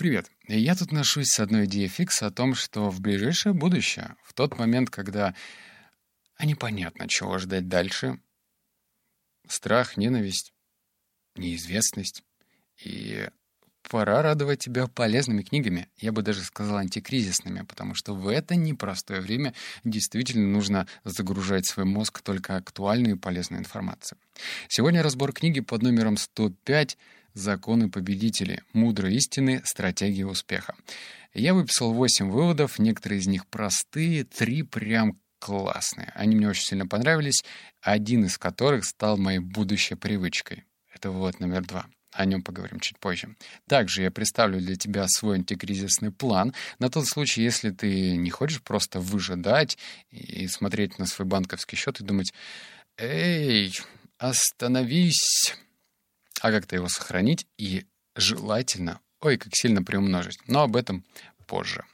Привет. Я тут ношусь с одной идеей фикса о том, что в ближайшее будущее, в тот момент, когда а непонятно, чего ждать дальше, страх, ненависть, неизвестность, и пора радовать тебя полезными книгами, я бы даже сказал антикризисными, потому что в это непростое время действительно нужно загружать свой мозг только актуальной и полезной информацией. Сегодня разбор книги под номером 105 «Законы победителей. Мудрые истины. Стратегия успеха». Я выписал 8 выводов, некоторые из них простые, три прям классные. Они мне очень сильно понравились, один из которых стал моей будущей привычкой. Это вывод номер два. О нем поговорим чуть позже. Также я представлю для тебя свой антикризисный план на тот случай, если ты не хочешь просто выжидать и смотреть на свой банковский счет и думать, «Эй, остановись!» А как-то его сохранить и желательно, ой, как сильно приумножить. Но об этом позже.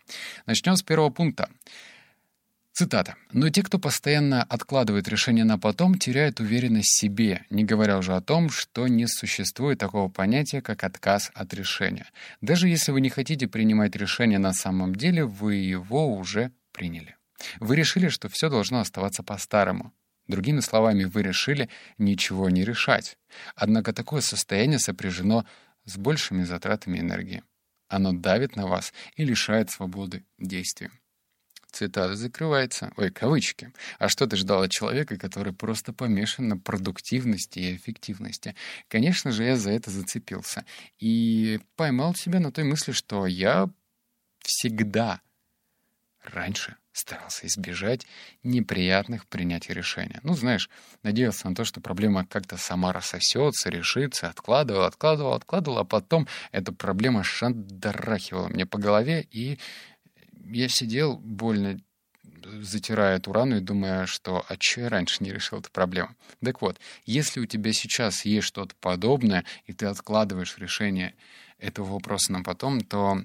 Начнем с первого пункта. Цитата. «Но те, кто постоянно откладывает решение на потом, теряют уверенность в себе, не говоря уже о том, что не существует такого понятия, как отказ от решения. Даже если вы не хотите принимать решение на самом деле, вы его уже приняли. Вы решили, что все должно оставаться по-старому. Другими словами, вы решили ничего не решать. Однако такое состояние сопряжено с большими затратами энергии. Оно давит на вас и лишает свободы действия цитата закрывается. Ой, кавычки. А что ты ждал от человека, который просто помешан на продуктивности и эффективности? Конечно же, я за это зацепился. И поймал себя на той мысли, что я всегда раньше старался избежать неприятных принятий решения. Ну, знаешь, надеялся на то, что проблема как-то сама рассосется, решится, откладывал, откладывал, откладывал, а потом эта проблема шандарахивала мне по голове, и я сидел больно затирая эту рану и думая, что а что я раньше не решил эту проблему. Так вот, если у тебя сейчас есть что-то подобное, и ты откладываешь решение этого вопроса на потом, то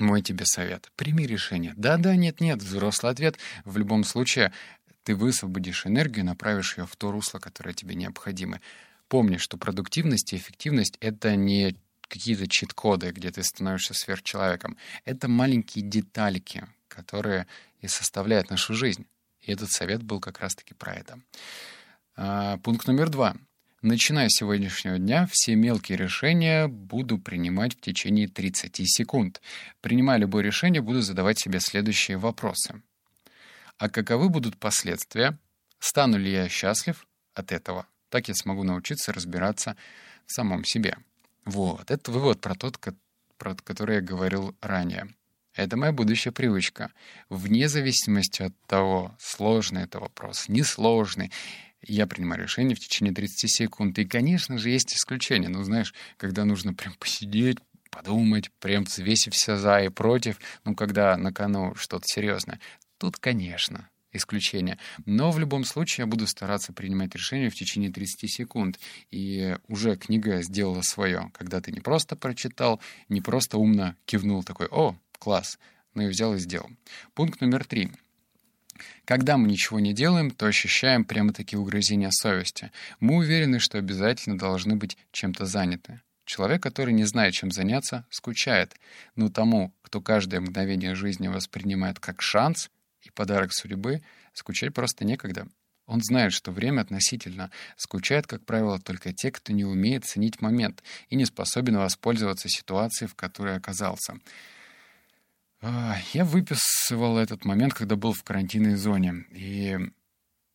мой тебе совет. Прими решение. Да-да, нет-нет, взрослый ответ. В любом случае, ты высвободишь энергию, направишь ее в то русло, которое тебе необходимо. Помни, что продуктивность и эффективность — это не какие-то чит-коды, где ты становишься сверхчеловеком. Это маленькие детальки, которые и составляют нашу жизнь. И этот совет был как раз-таки про это. А, пункт номер два. Начиная с сегодняшнего дня, все мелкие решения буду принимать в течение 30 секунд. Принимая любое решение, буду задавать себе следующие вопросы. А каковы будут последствия? Стану ли я счастлив от этого? Так я смогу научиться разбираться в самом себе. Вот, это вывод про тот, про который я говорил ранее. Это моя будущая привычка. Вне зависимости от того, сложный это вопрос, несложный, я принимаю решение в течение 30 секунд. И, конечно же, есть исключения. Ну, знаешь, когда нужно прям посидеть, подумать, прям взвесив все за и против, ну, когда на кону что-то серьезное. Тут, конечно, исключение. Но в любом случае я буду стараться принимать решения в течение 30 секунд. И уже книга сделала свое, когда ты не просто прочитал, не просто умно кивнул такой «О, класс!», но и взял и сделал. Пункт номер три. Когда мы ничего не делаем, то ощущаем прямо-таки угрызения совести. Мы уверены, что обязательно должны быть чем-то заняты. Человек, который не знает, чем заняться, скучает. Но тому, кто каждое мгновение жизни воспринимает как шанс — и подарок судьбы, скучать просто некогда. Он знает, что время относительно. Скучают, как правило, только те, кто не умеет ценить момент и не способен воспользоваться ситуацией, в которой оказался. А, я выписывал этот момент, когда был в карантинной зоне, и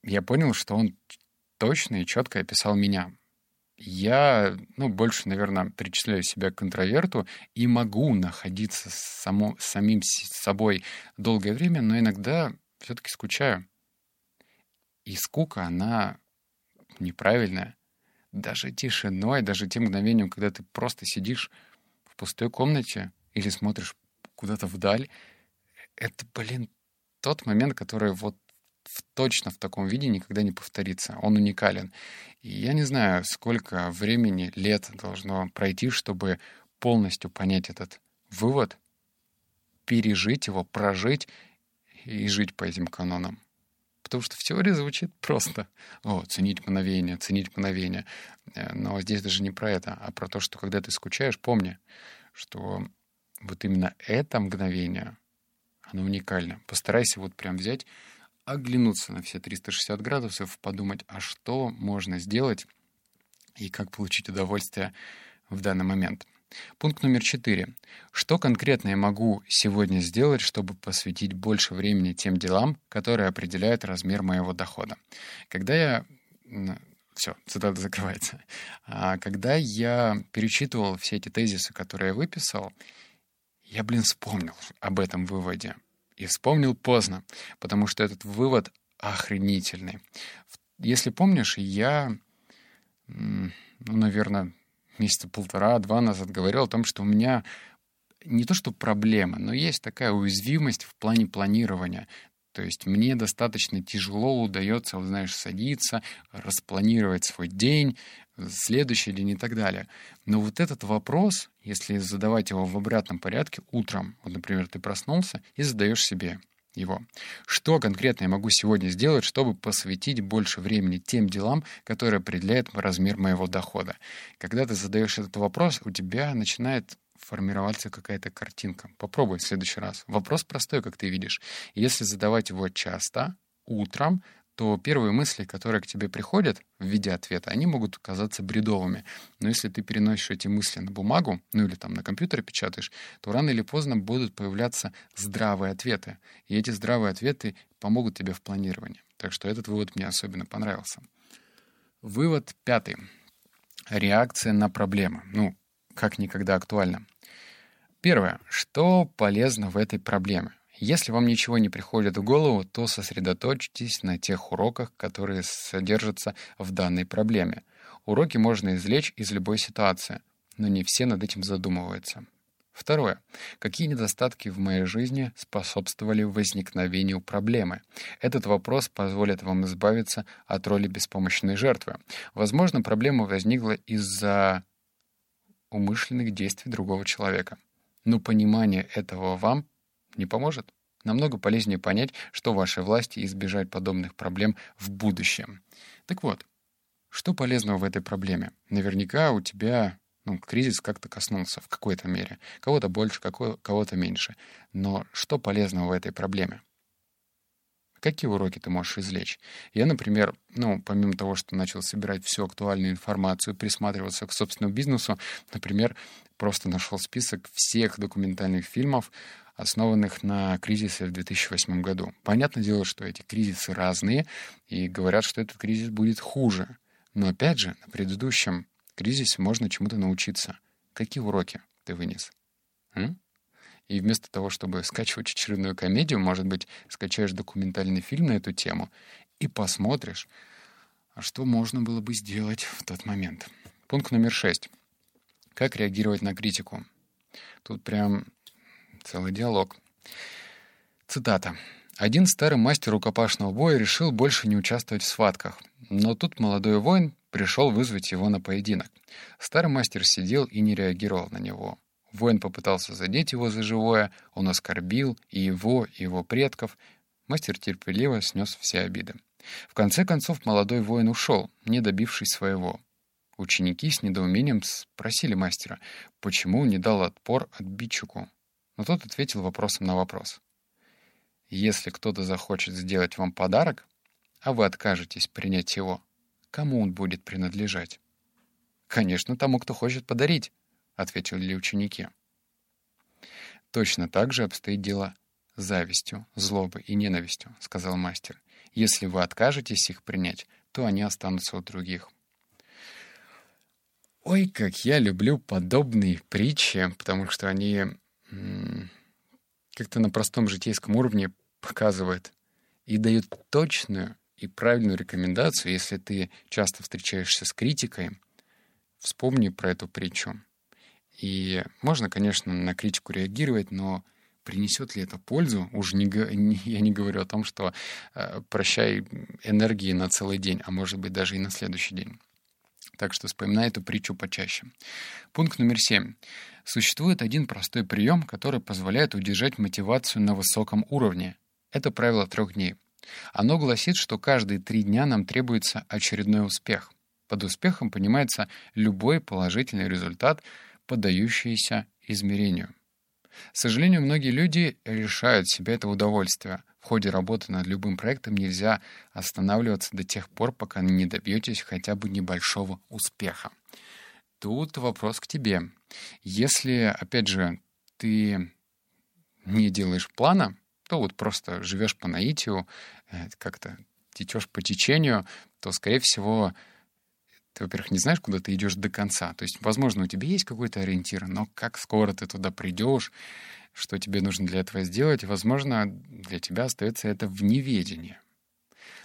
я понял, что он точно и четко описал меня. Я, ну, больше, наверное, причисляю себя к интроверту и могу находиться само, самим собой долгое время, но иногда все-таки скучаю. И скука, она неправильная. Даже тишиной, даже тем мгновением, когда ты просто сидишь в пустой комнате или смотришь куда-то вдаль, это, блин, тот момент, который вот в, точно в таком виде никогда не повторится. Он уникален. И я не знаю, сколько времени, лет должно пройти, чтобы полностью понять этот вывод, пережить его, прожить и жить по этим канонам. Потому что в теории звучит просто. О, ценить мгновение, ценить мгновение. Э, но здесь даже не про это, а про то, что когда ты скучаешь, помни, что вот именно это мгновение, оно уникально. Постарайся вот прям взять, оглянуться на все 360 градусов, подумать, а что можно сделать и как получить удовольствие в данный момент. Пункт номер четыре. Что конкретно я могу сегодня сделать, чтобы посвятить больше времени тем делам, которые определяют размер моего дохода? Когда я... Все, цитата закрывается. А когда я перечитывал все эти тезисы, которые я выписал, я, блин, вспомнил об этом выводе. И вспомнил поздно, потому что этот вывод охренительный. Если помнишь, я, ну, наверное, месяца полтора-два назад говорил о том, что у меня не то что проблема, но есть такая уязвимость в плане планирования. То есть мне достаточно тяжело удается, вот, знаешь, садиться, распланировать свой день, следующий день и так далее. Но вот этот вопрос, если задавать его в обратном порядке утром, вот, например, ты проснулся и задаешь себе его. Что конкретно я могу сегодня сделать, чтобы посвятить больше времени тем делам, которые определяют размер моего дохода? Когда ты задаешь этот вопрос, у тебя начинает формироваться какая-то картинка. Попробуй в следующий раз. Вопрос простой, как ты видишь. Если задавать его часто, утром, то первые мысли, которые к тебе приходят в виде ответа, они могут казаться бредовыми. Но если ты переносишь эти мысли на бумагу, ну или там на компьютере печатаешь, то рано или поздно будут появляться здравые ответы. И эти здравые ответы помогут тебе в планировании. Так что этот вывод мне особенно понравился. Вывод пятый. Реакция на проблемы. Ну, как никогда актуально. Первое. Что полезно в этой проблеме? Если вам ничего не приходит в голову, то сосредоточьтесь на тех уроках, которые содержатся в данной проблеме. Уроки можно извлечь из любой ситуации, но не все над этим задумываются. Второе. Какие недостатки в моей жизни способствовали возникновению проблемы? Этот вопрос позволит вам избавиться от роли беспомощной жертвы. Возможно, проблема возникла из-за умышленных действий другого человека. Но понимание этого вам не поможет. Намного полезнее понять, что вашей власти избежать подобных проблем в будущем. Так вот, что полезного в этой проблеме? Наверняка у тебя ну, кризис как-то коснулся в какой-то мере. Кого-то больше, кого-то меньше. Но что полезного в этой проблеме? Какие уроки ты можешь извлечь? Я, например, ну, помимо того, что начал собирать всю актуальную информацию, присматриваться к собственному бизнесу, например, просто нашел список всех документальных фильмов, основанных на кризисе в 2008 году. Понятное дело, что эти кризисы разные, и говорят, что этот кризис будет хуже. Но опять же, на предыдущем кризисе можно чему-то научиться. Какие уроки ты вынес? М? И вместо того, чтобы скачивать очередную комедию, может быть, скачаешь документальный фильм на эту тему и посмотришь, а что можно было бы сделать в тот момент. Пункт номер шесть. Как реагировать на критику? Тут прям Целый диалог. Цитата. Один старый мастер рукопашного боя решил больше не участвовать в схватках. Но тут молодой воин пришел вызвать его на поединок. Старый мастер сидел и не реагировал на него. Воин попытался задеть его за живое, он оскорбил и его, и его предков. Мастер терпеливо снес все обиды. В конце концов молодой воин ушел, не добившись своего. Ученики с недоумением спросили мастера, почему не дал отпор отбитчику. Но тот ответил вопросом на вопрос. Если кто-то захочет сделать вам подарок, а вы откажетесь принять его, кому он будет принадлежать? Конечно, тому, кто хочет подарить, ответили ученики. Точно так же обстоит дело с завистью, злобой и ненавистью, сказал мастер. Если вы откажетесь их принять, то они останутся у других. Ой, как я люблю подобные притчи, потому что они как-то на простом житейском уровне показывает и дает точную и правильную рекомендацию, если ты часто встречаешься с критикой, вспомни про эту притчу. И можно, конечно, на критику реагировать, но принесет ли это пользу? Уже не, не, я не говорю о том, что э, прощай энергии на целый день, а может быть даже и на следующий день. Так что вспоминай эту притчу почаще. Пункт номер семь. Существует один простой прием, который позволяет удержать мотивацию на высоком уровне. Это правило трех дней. Оно гласит, что каждые три дня нам требуется очередной успех. Под успехом понимается любой положительный результат, поддающийся измерению. К сожалению, многие люди лишают себя этого удовольствия. В ходе работы над любым проектом нельзя останавливаться до тех пор, пока не добьетесь хотя бы небольшого успеха. Тут вопрос к тебе. Если, опять же, ты не делаешь плана, то вот просто живешь по наитию, э, как-то течешь по течению, то, скорее всего, ты, во-первых, не знаешь, куда ты идешь до конца. То есть, возможно, у тебя есть какой-то ориентир, но как скоро ты туда придешь, что тебе нужно для этого сделать, возможно, для тебя остается это в неведении.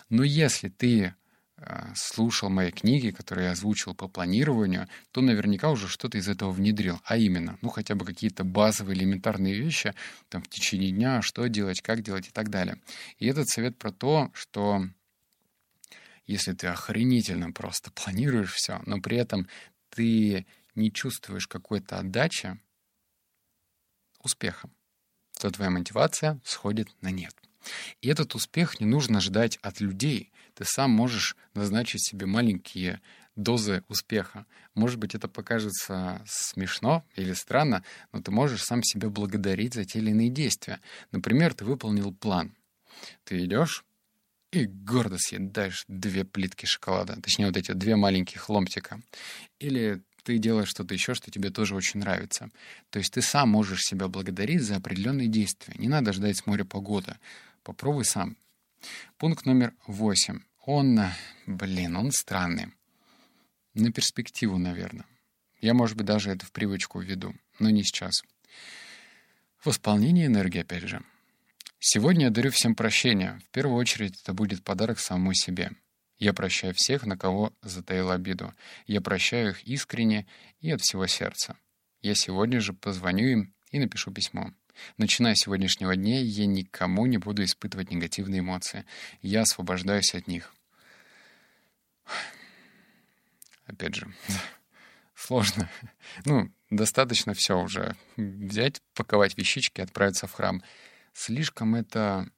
Но если ты э, слушал мои книги, которые я озвучил по планированию, то наверняка уже что-то из этого внедрил. А именно, ну хотя бы какие-то базовые элементарные вещи там в течение дня, что делать, как делать и так далее. И этот совет про то, что если ты охренительно просто планируешь все, но при этом ты не чувствуешь какой-то отдачи, успеха, то твоя мотивация сходит на нет. И этот успех не нужно ждать от людей. Ты сам можешь назначить себе маленькие дозы успеха. Может быть, это покажется смешно или странно, но ты можешь сам себя благодарить за те или иные действия. Например, ты выполнил план. Ты идешь, и гордо съедаешь две плитки шоколада, точнее вот эти две маленьких ломтика. Или ты делаешь что-то еще, что тебе тоже очень нравится. То есть ты сам можешь себя благодарить за определенные действия. Не надо ждать с моря погоды. Попробуй сам. Пункт номер восемь. Он, блин, он странный. На перспективу, наверное. Я, может быть, даже это в привычку введу, но не сейчас. Восполнение энергии, опять же. Сегодня я дарю всем прощение. В первую очередь это будет подарок самому себе. Я прощаю всех, на кого затаил обиду. Я прощаю их искренне и от всего сердца. Я сегодня же позвоню им и напишу письмо. Начиная с сегодняшнего дня, я никому не буду испытывать негативные эмоции. Я освобождаюсь от них. Опять же, сложно. Ну, достаточно все уже. Взять, паковать вещички, отправиться в храм — слишком это,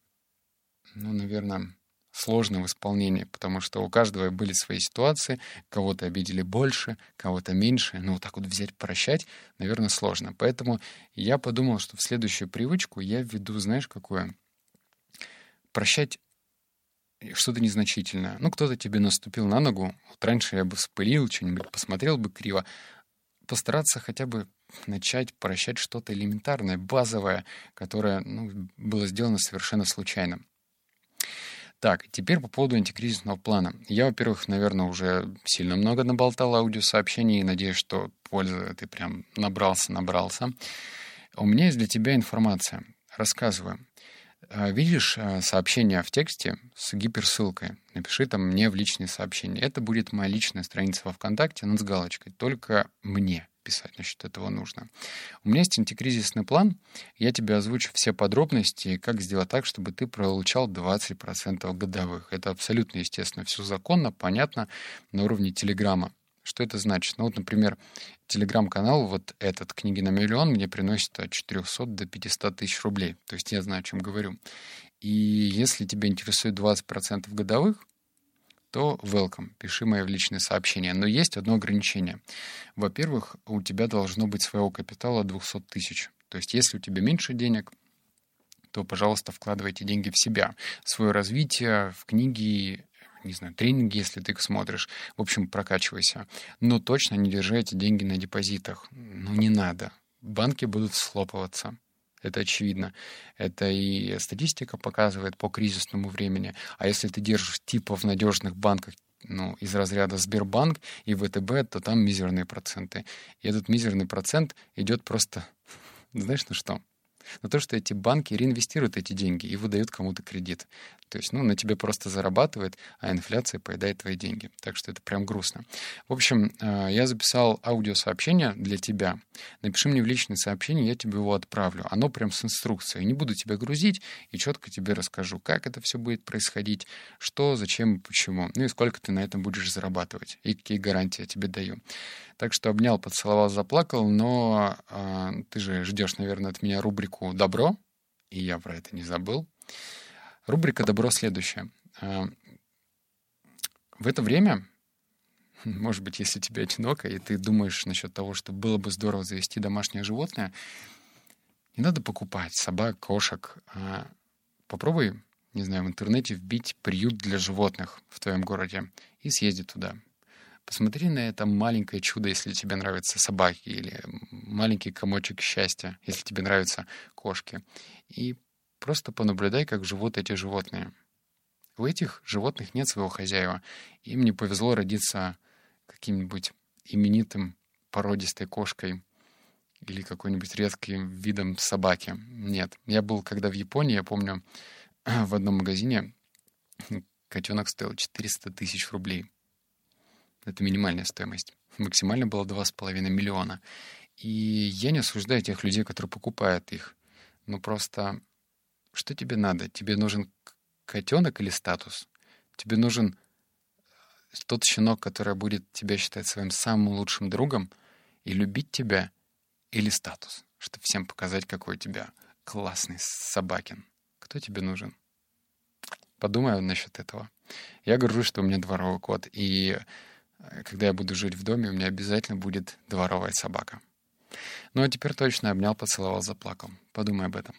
ну, наверное, сложно в исполнении, потому что у каждого были свои ситуации, кого-то обидели больше, кого-то меньше. Ну, вот так вот взять, прощать, наверное, сложно. Поэтому я подумал, что в следующую привычку я введу, знаешь, какое? Прощать что-то незначительное. Ну, кто-то тебе наступил на ногу. Вот раньше я бы вспылил, что-нибудь посмотрел бы криво. Постараться хотя бы начать прощать что-то элементарное, базовое, которое ну, было сделано совершенно случайно. Так, теперь по поводу антикризисного плана. Я, во-первых, наверное, уже сильно много наболтал аудиосообщений и надеюсь, что пользы ты прям набрался, набрался. У меня есть для тебя информация. Рассказываю. А, видишь а, сообщение в тексте с гиперссылкой? Напиши там мне в личные сообщения. Это будет моя личная страница во ВКонтакте, но с галочкой. Только мне писать насчет этого нужно. У меня есть антикризисный план. Я тебе озвучу все подробности, как сделать так, чтобы ты получал 20% годовых. Это абсолютно естественно, все законно, понятно на уровне Телеграма. Что это значит? Ну вот, например, телеграм-канал, вот этот «Книги на миллион» мне приносит от 400 до 500 тысяч рублей. То есть я знаю, о чем говорю. И если тебя интересует 20% годовых, то welcome, пиши мои в личные сообщения. Но есть одно ограничение. Во-первых, у тебя должно быть своего капитала 200 тысяч. То есть если у тебя меньше денег, то, пожалуйста, вкладывайте деньги в себя, в свое развитие, в книги, не знаю, тренинги, если ты их смотришь. В общем, прокачивайся. Но точно не держи эти деньги на депозитах. Ну, не надо. Банки будут слопываться. Это очевидно. Это и статистика показывает по кризисному времени. А если ты держишь типа в надежных банках, ну, из разряда Сбербанк и ВТБ, то там мизерные проценты. И этот мизерный процент идет просто, знаешь, на что? На то, что эти банки реинвестируют эти деньги и выдают кому-то кредит. То есть, ну, на тебе просто зарабатывает, а инфляция поедает твои деньги. Так что это прям грустно. В общем, э, я записал аудиосообщение для тебя. Напиши мне в личное сообщение, я тебе его отправлю. Оно прям с инструкцией. Не буду тебя грузить и четко тебе расскажу, как это все будет происходить, что, зачем почему. Ну и сколько ты на этом будешь зарабатывать. И какие гарантии я тебе даю. Так что обнял, поцеловал, заплакал, но э, ты же ждешь, наверное, от меня рубрику «Добро», и я про это не забыл. Рубрика «Добро» следующая. Э, в это время, может быть, если тебе одиноко, и ты думаешь насчет того, что было бы здорово завести домашнее животное, Не надо покупать собак, кошек. А попробуй, не знаю, в интернете вбить приют для животных в твоем городе и съезди туда. Посмотри на это маленькое чудо, если тебе нравятся собаки, или маленький комочек счастья, если тебе нравятся кошки. И просто понаблюдай, как живут эти животные. У этих животных нет своего хозяева. Им не повезло родиться каким-нибудь именитым породистой кошкой или какой-нибудь редким видом собаки. Нет. Я был когда в Японии, я помню, в одном магазине котенок стоил 400 тысяч рублей. Это минимальная стоимость. Максимально было 2,5 миллиона. И я не осуждаю тех людей, которые покупают их. Но просто что тебе надо? Тебе нужен котенок или статус? Тебе нужен э, тот щенок, который будет тебя считать своим самым лучшим другом и любить тебя, или статус, чтобы всем показать, какой у тебя классный собакин. Кто тебе нужен? Подумай насчет этого. Я горжусь, что у меня дворовый кот, и когда я буду жить в доме, у меня обязательно будет дворовая собака. Ну а теперь точно обнял, поцеловал, заплакал. Подумай об этом.